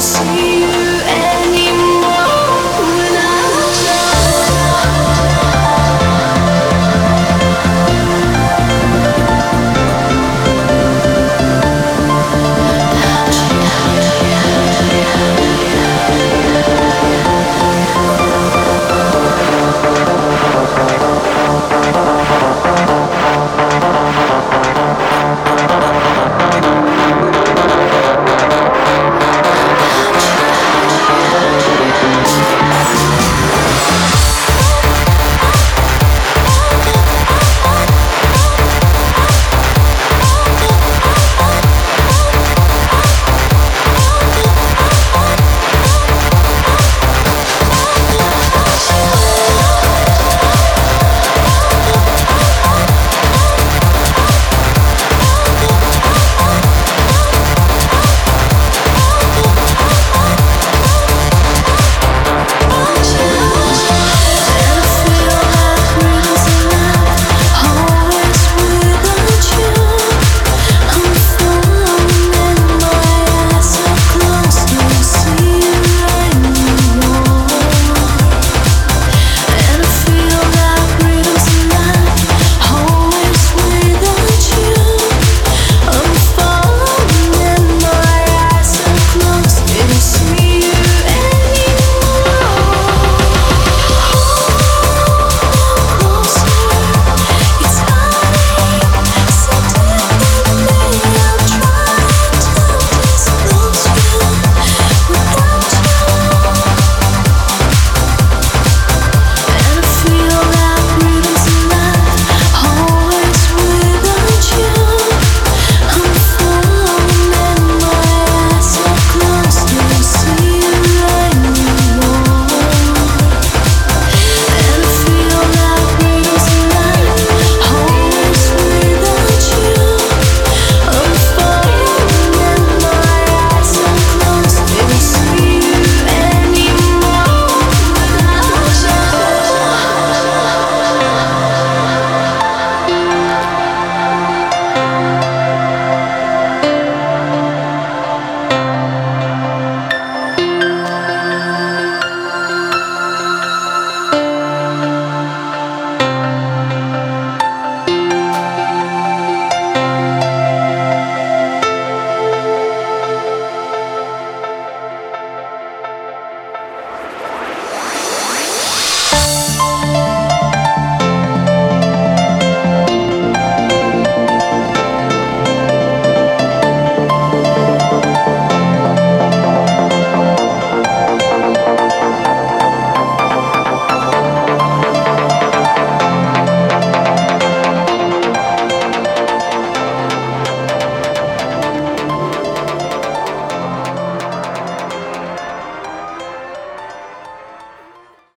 see you.